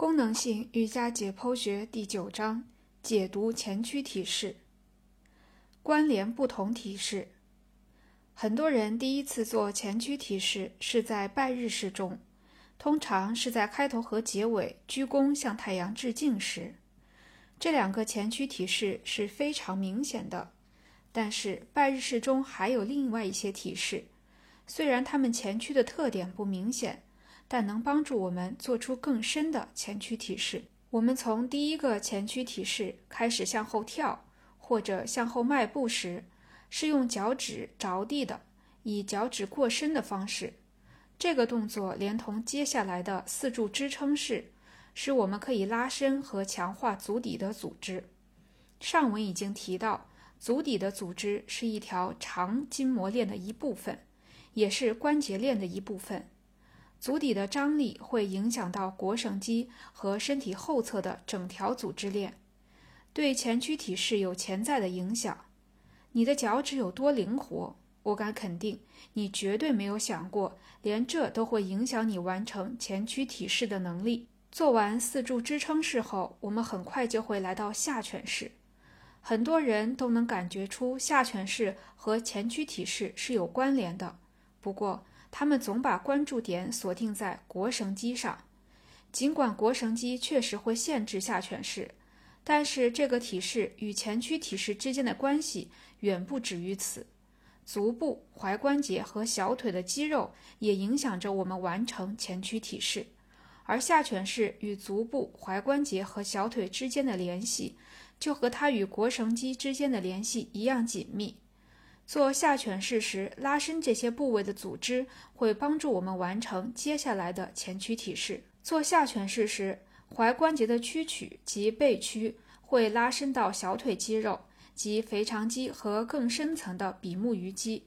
功能性瑜伽解剖学第九章：解读前屈体式，关联不同体式。很多人第一次做前屈体式是在拜日式中，通常是在开头和结尾鞠躬向太阳致敬时。这两个前屈体式是非常明显的。但是拜日式中还有另外一些体式，虽然它们前屈的特点不明显。但能帮助我们做出更深的前屈体式。我们从第一个前屈体式开始向后跳或者向后迈步时，是用脚趾着地的，以脚趾过身的方式。这个动作连同接下来的四柱支撑式，使我们可以拉伸和强化足底的组织。上文已经提到，足底的组织是一条长筋膜链的一部分，也是关节链的一部分。足底的张力会影响到腘绳肌和身体后侧的整条组织链，对前屈体式有潜在的影响。你的脚趾有多灵活？我敢肯定，你绝对没有想过，连这都会影响你完成前屈体式的能力。做完四柱支撑式后，我们很快就会来到下犬式。很多人都能感觉出下犬式和前屈体式是有关联的，不过。他们总把关注点锁定在腘绳肌上，尽管腘绳肌确实会限制下犬式，但是这个体式与前屈体式之间的关系远不止于此。足部、踝关节和小腿的肌肉也影响着我们完成前屈体式，而下犬式与足部、踝关节和小腿之间的联系，就和它与腘绳肌之间的联系一样紧密。做下犬式时，拉伸这些部位的组织会帮助我们完成接下来的前屈体式。做下犬式时，踝关节的屈曲及背屈会拉伸到小腿肌肉及腓肠肌和更深层的比目鱼肌。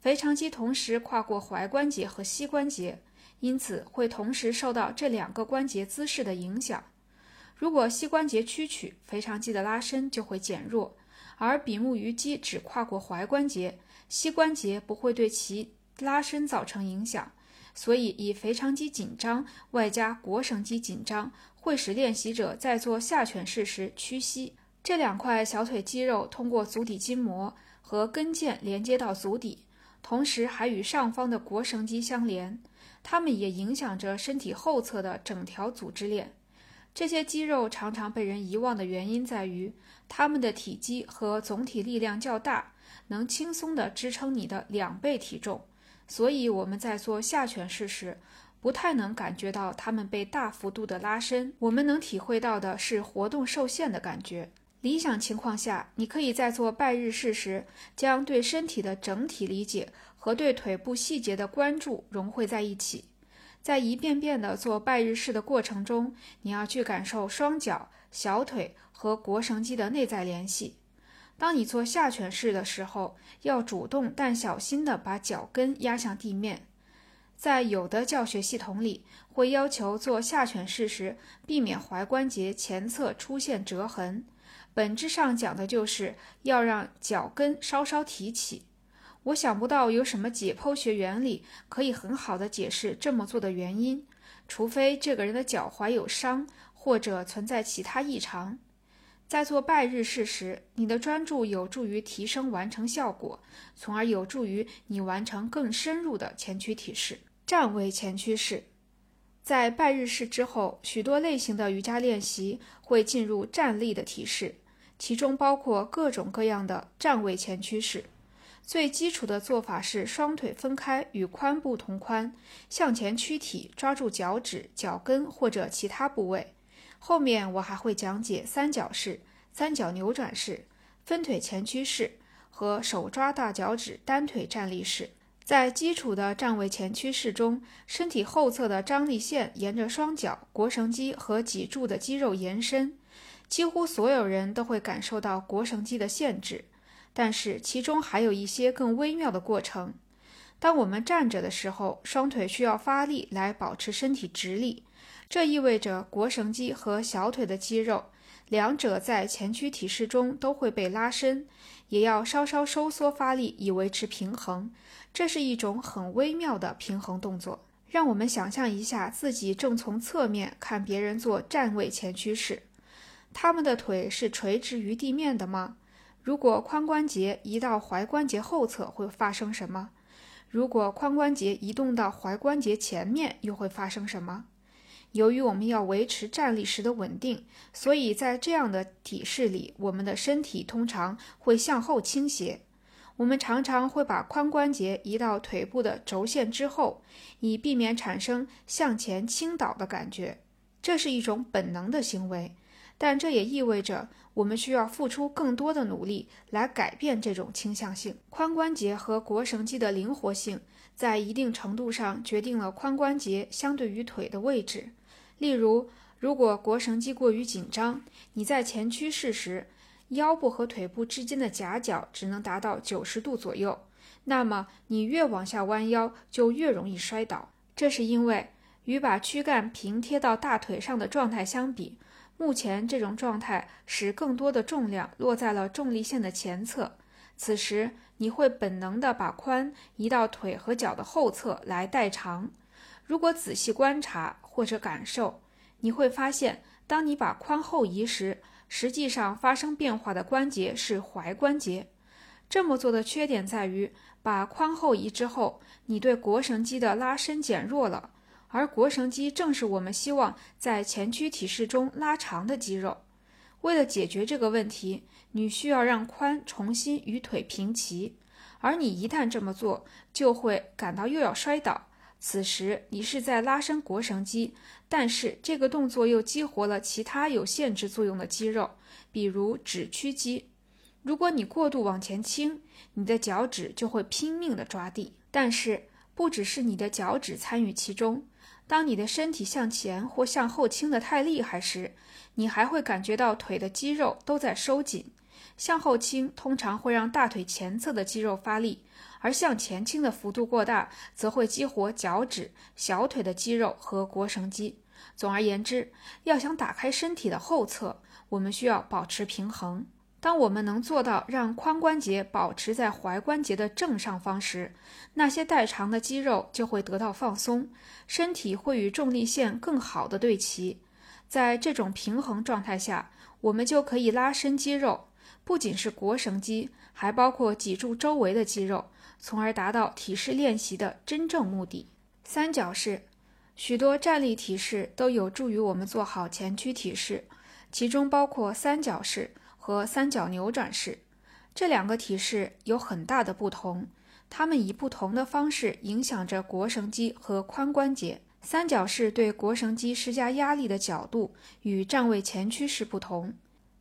腓肠肌同时跨过踝关节和膝关节，因此会同时受到这两个关节姿势的影响。如果膝关节屈曲，腓肠肌的拉伸就会减弱。而比目鱼肌只跨过踝关节，膝关节不会对其拉伸造成影响，所以以腓肠肌紧张外加腘绳肌紧张，会使练习者在做下犬式时屈膝。这两块小腿肌肉通过足底筋膜和跟腱连接到足底，同时还与上方的腘绳肌相连，它们也影响着身体后侧的整条组织链。这些肌肉常常被人遗忘的原因在于，它们的体积和总体力量较大，能轻松地支撑你的两倍体重。所以我们在做下犬式时，不太能感觉到它们被大幅度的拉伸。我们能体会到的是活动受限的感觉。理想情况下，你可以在做拜日式时，将对身体的整体理解和对腿部细节的关注融汇在一起。在一遍遍的做拜日式的过程中，你要去感受双脚、小腿和腘绳肌的内在联系。当你做下犬式的时候，要主动但小心地把脚跟压向地面。在有的教学系统里，会要求做下犬式时避免踝关节前侧出现折痕，本质上讲的就是要让脚跟稍稍提起。我想不到有什么解剖学原理可以很好的解释这么做的原因，除非这个人的脚踝有伤或者存在其他异常。在做拜日式时，你的专注有助于提升完成效果，从而有助于你完成更深入的前屈体式。站位前屈式，在拜日式之后，许多类型的瑜伽练习会进入站立的体式，其中包括各种各样的站位前屈式。最基础的做法是双腿分开，与髋部同宽，向前屈体，抓住脚趾、脚跟或者其他部位。后面我还会讲解三角式、三角扭转式、分腿前屈式和手抓大脚趾单腿站立式。在基础的站位前屈式中，身体后侧的张力线沿着双脚、腘绳肌和脊柱的肌肉延伸，几乎所有人都会感受到腘绳肌的限制。但是其中还有一些更微妙的过程。当我们站着的时候，双腿需要发力来保持身体直立，这意味着腘绳肌和小腿的肌肉，两者在前屈体式中都会被拉伸，也要稍稍收缩发力以维持平衡。这是一种很微妙的平衡动作。让我们想象一下，自己正从侧面看别人做站位前屈式，他们的腿是垂直于地面的吗？如果髋关节移到踝关节后侧，会发生什么？如果髋关节移动到踝关节前面，又会发生什么？由于我们要维持站立时的稳定，所以在这样的体式里，我们的身体通常会向后倾斜。我们常常会把髋关节移到腿部的轴线之后，以避免产生向前倾倒的感觉。这是一种本能的行为，但这也意味着我们需要付出更多的努力来改变这种倾向性。髋关节和腘绳肌的灵活性在一定程度上决定了髋关节相对于腿的位置。例如，如果腘绳肌过于紧张，你在前屈式时。腰部和腿部之间的夹角只能达到九十度左右，那么你越往下弯腰，就越容易摔倒。这是因为与把躯干平贴到大腿上的状态相比，目前这种状态使更多的重量落在了重力线的前侧。此时你会本能地把髋移到腿和脚的后侧来代偿。如果仔细观察或者感受，你会发现，当你把髋后移时，实际上发生变化的关节是踝关节。这么做的缺点在于，把髋后移之后，你对腘绳肌的拉伸减弱了，而腘绳肌正是我们希望在前屈体式中拉长的肌肉。为了解决这个问题，你需要让髋重新与腿平齐，而你一旦这么做，就会感到又要摔倒。此时你是在拉伸腘绳肌，但是这个动作又激活了其他有限制作用的肌肉，比如指屈肌。如果你过度往前倾，你的脚趾就会拼命地抓地。但是不只是你的脚趾参与其中，当你的身体向前或向后倾得太厉害时，你还会感觉到腿的肌肉都在收紧。向后倾通常会让大腿前侧的肌肉发力。而向前倾的幅度过大，则会激活脚趾、小腿的肌肉和腘绳肌。总而言之，要想打开身体的后侧，我们需要保持平衡。当我们能做到让髋关节保持在踝关节的正上方时，那些代偿的肌肉就会得到放松，身体会与重力线更好的对齐。在这种平衡状态下，我们就可以拉伸肌肉，不仅是腘绳肌，还包括脊柱周围的肌肉。从而达到体式练习的真正目的。三角式，许多站立体式都有助于我们做好前屈体式，其中包括三角式和三角扭转式。这两个体式有很大的不同，它们以不同的方式影响着腘绳肌和髋关节。三角式对腘绳肌施加压力的角度与站位前屈式不同。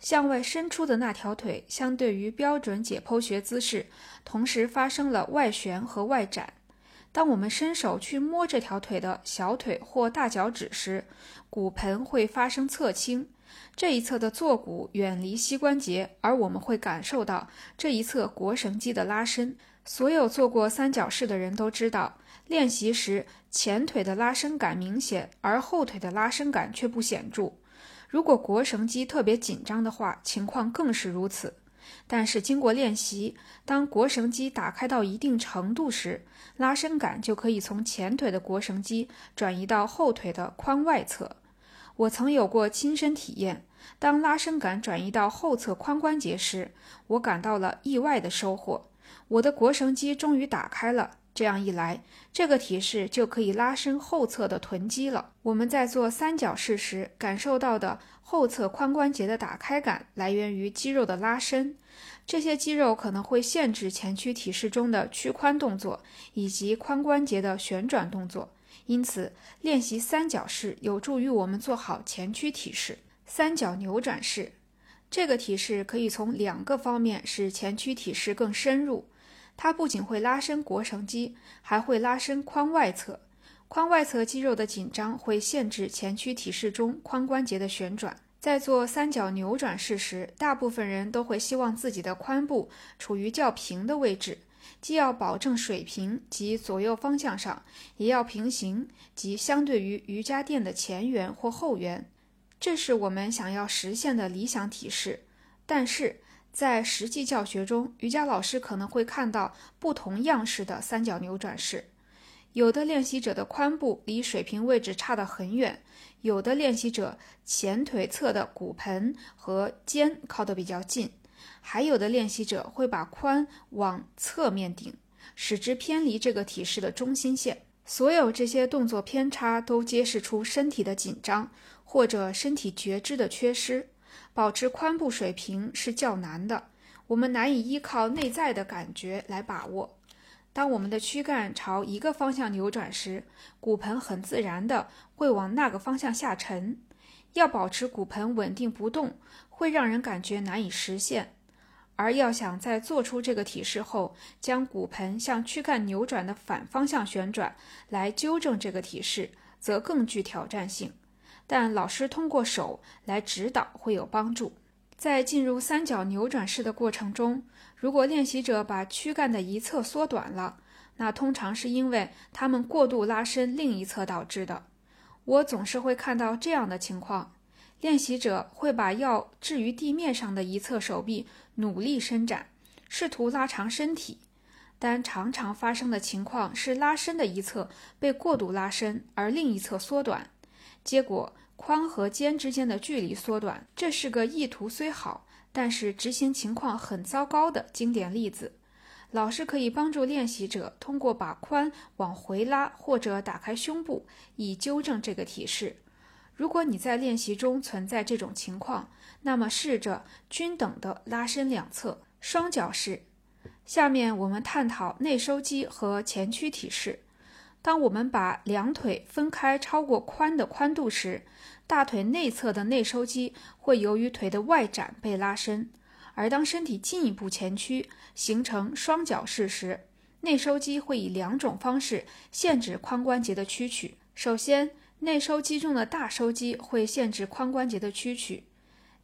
向外伸出的那条腿，相对于标准解剖学姿势，同时发生了外旋和外展。当我们伸手去摸这条腿的小腿或大脚趾时，骨盆会发生侧倾，这一侧的坐骨远离膝关节，而我们会感受到这一侧腘绳肌的拉伸。所有做过三角式的人都知道，练习时前腿的拉伸感明显，而后腿的拉伸感却不显著。如果腘绳肌特别紧张的话，情况更是如此。但是经过练习，当腘绳肌打开到一定程度时，拉伸感就可以从前腿的腘绳肌转移到后腿的髋外侧。我曾有过亲身体验，当拉伸感转移到后侧髋关节时，我感到了意外的收获，我的腘绳肌终于打开了。这样一来，这个体式就可以拉伸后侧的臀肌了。我们在做三角式时感受到的后侧髋关节的打开感，来源于肌肉的拉伸。这些肌肉可能会限制前屈体式中的屈髋动作以及髋关节的旋转动作，因此练习三角式有助于我们做好前屈体式。三角扭转式这个体式可以从两个方面使前屈体式更深入。它不仅会拉伸腘绳肌，还会拉伸髋外侧。髋外侧肌肉的紧张会限制前屈体式中髋关节的旋转。在做三角扭转式时，大部分人都会希望自己的髋部处于较平的位置，既要保证水平及左右方向上，也要平行及相对于瑜伽垫的前缘或后缘。这是我们想要实现的理想体式。但是，在实际教学中，瑜伽老师可能会看到不同样式的三角扭转式。有的练习者的髋部离水平位置差得很远，有的练习者前腿侧的骨盆和肩靠得比较近，还有的练习者会把髋往侧面顶，使之偏离这个体式的中心线。所有这些动作偏差都揭示出身体的紧张或者身体觉知的缺失。保持髋部水平是较难的，我们难以依靠内在的感觉来把握。当我们的躯干朝一个方向扭转时，骨盆很自然的会往那个方向下沉。要保持骨盆稳定不动，会让人感觉难以实现。而要想在做出这个体式后，将骨盆向躯干扭转的反方向旋转，来纠正这个体式，则更具挑战性。但老师通过手来指导会有帮助。在进入三角扭转式的过程中，如果练习者把躯干的一侧缩短了，那通常是因为他们过度拉伸另一侧导致的。我总是会看到这样的情况。练习者会把要置于地面上的一侧手臂努力伸展，试图拉长身体，但常常发生的情况是拉伸的一侧被过度拉伸，而另一侧缩短，结果髋和肩之间的距离缩短。这是个意图虽好，但是执行情况很糟糕的经典例子。老师可以帮助练习者通过把髋往回拉或者打开胸部，以纠正这个体式。如果你在练习中存在这种情况，那么试着均等的拉伸两侧。双脚式。下面我们探讨内收肌和前屈体式。当我们把两腿分开超过髋的宽度时，大腿内侧的内收肌会由于腿的外展被拉伸；而当身体进一步前屈，形成双脚式时，内收肌会以两种方式限制髋关节的屈曲。首先，内收肌中的大收肌会限制髋关节的屈曲。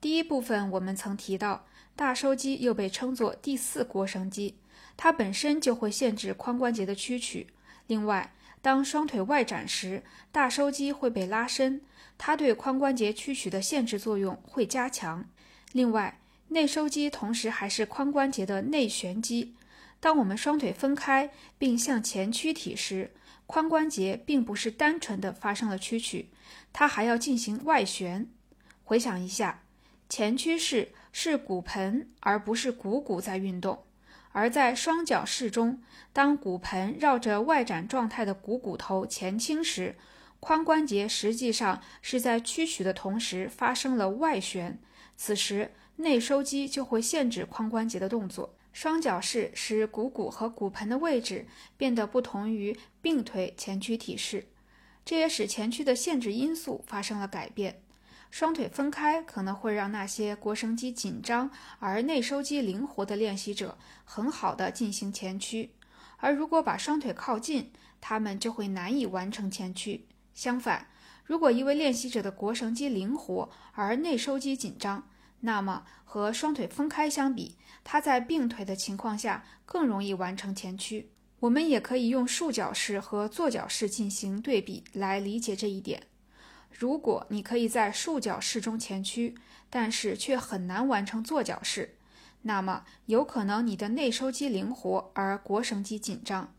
第一部分我们曾提到，大收肌又被称作第四腘绳肌，它本身就会限制髋关节的屈曲。另外，当双腿外展时，大收肌会被拉伸，它对髋关节屈曲的限制作用会加强。另外，内收肌同时还是髋关节的内旋肌。当我们双腿分开并向前屈体时，髋关节并不是单纯的发生了屈曲，它还要进行外旋。回想一下，前屈式是骨盆而不是股骨在运动，而在双脚式中，当骨盆绕着外展状态的股骨头前倾时，髋关节实际上是在屈曲的同时发生了外旋，此时内收肌就会限制髋关节的动作。双脚式使股骨和骨盆的位置变得不同于并腿前屈体式，这也使前屈的限制因素发生了改变。双腿分开可能会让那些腘绳肌紧张而内收肌灵活的练习者很好的进行前屈，而如果把双腿靠近，他们就会难以完成前屈。相反，如果一位练习者的腘绳肌灵活而内收肌紧张，那么和双腿分开相比，他在并腿的情况下更容易完成前屈。我们也可以用束脚式和坐脚式进行对比来理解这一点。如果你可以在束脚式中前屈，但是却很难完成坐脚式，那么有可能你的内收肌灵活而腘绳肌紧张。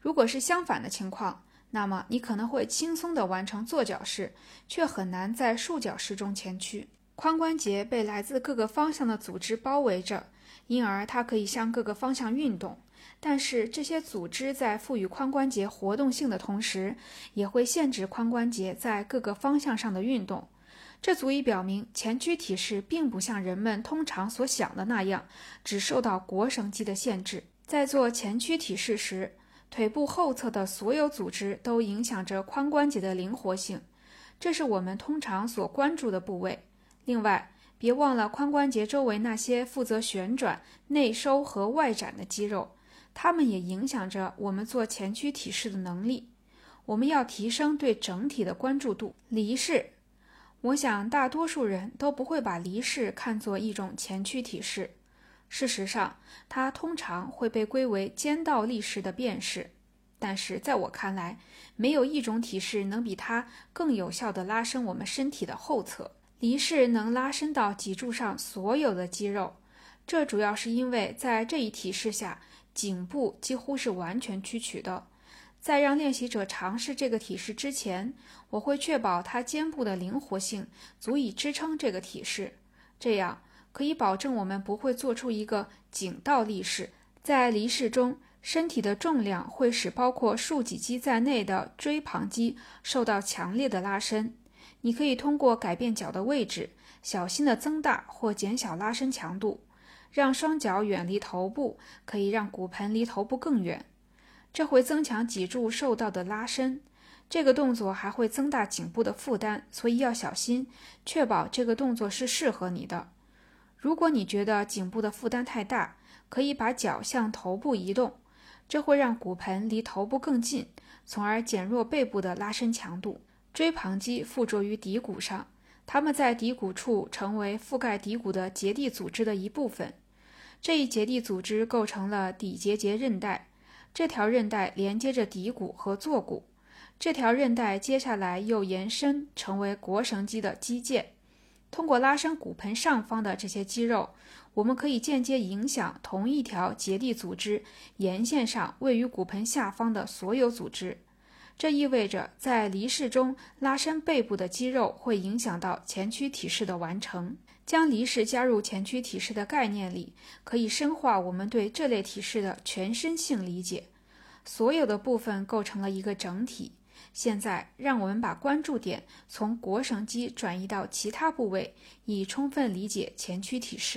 如果是相反的情况，那么你可能会轻松地完成坐脚式，却很难在束脚式中前屈。髋关节被来自各个方向的组织包围着，因而它可以向各个方向运动。但是这些组织在赋予髋关节活动性的同时，也会限制髋关节在各个方向上的运动。这足以表明前屈体式并不像人们通常所想的那样，只受到腘绳肌的限制。在做前屈体式时，腿部后侧的所有组织都影响着髋关节的灵活性，这是我们通常所关注的部位。另外，别忘了髋关节周围那些负责旋转、内收和外展的肌肉，它们也影响着我们做前屈体式的能力。我们要提升对整体的关注度。离式，我想大多数人都不会把离式看作一种前屈体式。事实上，它通常会被归为肩倒立式的变式。但是在我看来，没有一种体式能比它更有效地拉伸我们身体的后侧。离式能拉伸到脊柱上所有的肌肉，这主要是因为在这一体式下，颈部几乎是完全屈曲的。在让练习者尝试这个体式之前，我会确保他肩部的灵活性足以支撑这个体式，这样可以保证我们不会做出一个颈倒立式。在离式中，身体的重量会使包括竖脊肌在内的椎旁肌受到强烈的拉伸。你可以通过改变脚的位置，小心地增大或减小拉伸强度，让双脚远离头部，可以让骨盆离头部更远。这会增强脊柱受到的拉伸。这个动作还会增大颈部的负担，所以要小心，确保这个动作是适合你的。如果你觉得颈部的负担太大，可以把脚向头部移动，这会让骨盆离头部更近，从而减弱背部的拉伸强度。椎旁肌附着于骶骨上，它们在骶骨处成为覆盖骶骨的结缔组织的一部分。这一结缔组织构成了骶结节韧带，这条韧带连接着骶骨和坐骨。这条韧带接下来又延伸成为腘绳肌的肌腱。通过拉伸骨盆上方的这些肌肉，我们可以间接影响同一条结缔组织沿线上位于骨盆下方的所有组织。这意味着，在离式中拉伸背部的肌肉会影响到前屈体式的完成。将离式加入前屈体式的概念里，可以深化我们对这类体式的全身性理解。所有的部分构成了一个整体。现在，让我们把关注点从腘绳肌转移到其他部位，以充分理解前屈体式。